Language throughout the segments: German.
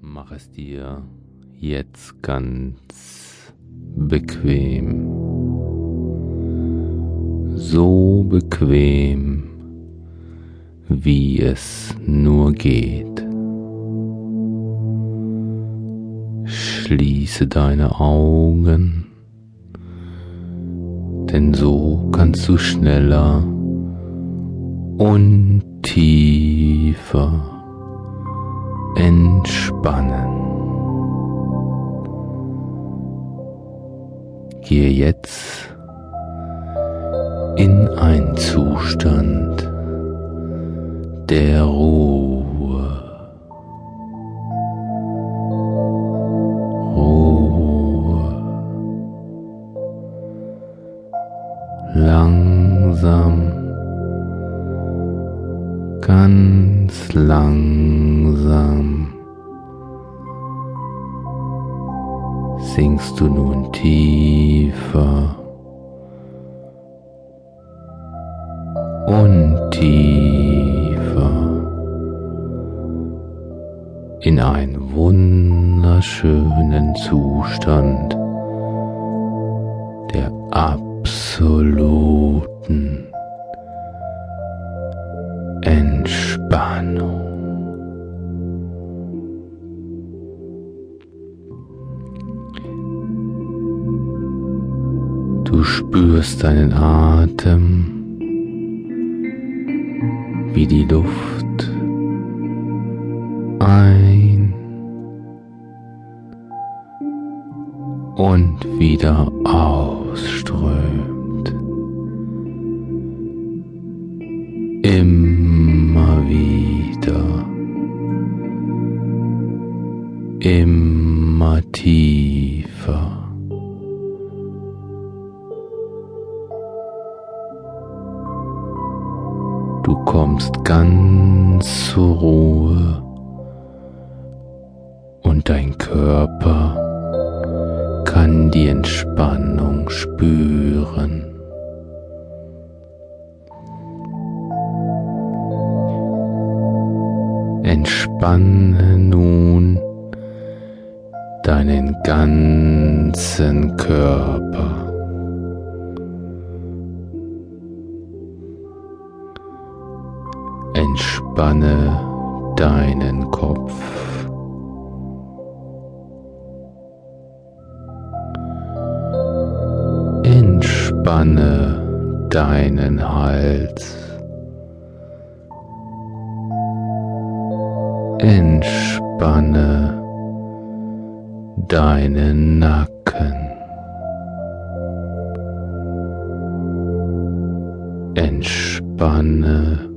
Mach es dir jetzt ganz bequem. So bequem, wie es nur geht. Schließe deine Augen, denn so kannst du schneller und tiefer entspannen. Gehe jetzt in einen Zustand der Ruhe. Ruhe. Langsam, ganz langsam sinkst du nun tiefer und tiefer in einen wunderschönen Zustand der absoluten Entspannung. Du spürst deinen Atem wie die Luft ein und wieder ausströmt. Immer wieder, immer tiefer. Kommst ganz zur Ruhe und dein Körper kann die Entspannung spüren. Entspanne nun deinen ganzen Körper. Entspanne deinen Kopf. Entspanne deinen Hals. Entspanne deinen Nacken. Entspanne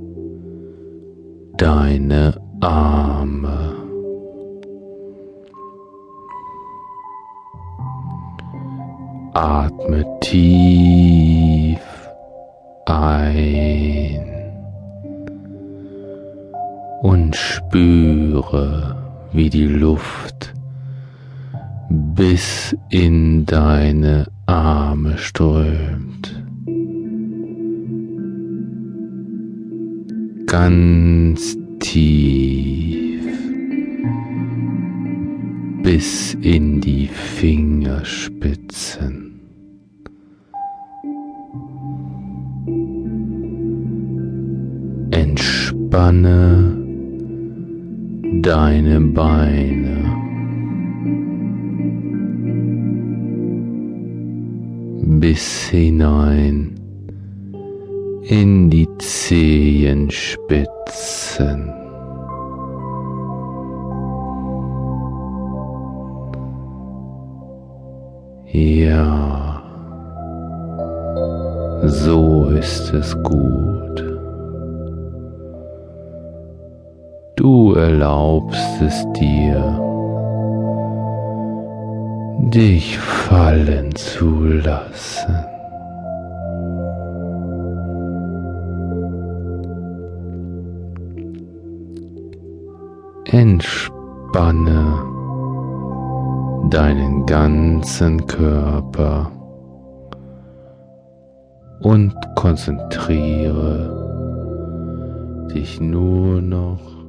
deine Arme. Atme tief ein und spüre, wie die Luft bis in deine Arme strömt. Ganz tief bis in die Fingerspitzen. Entspanne deine Beine. Bis hinein in die Zehenspitzen. Ja, so ist es gut. Du erlaubst es dir, dich fallen zu lassen. Entspanne deinen ganzen Körper und konzentriere dich nur noch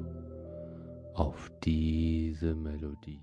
auf diese Melodie.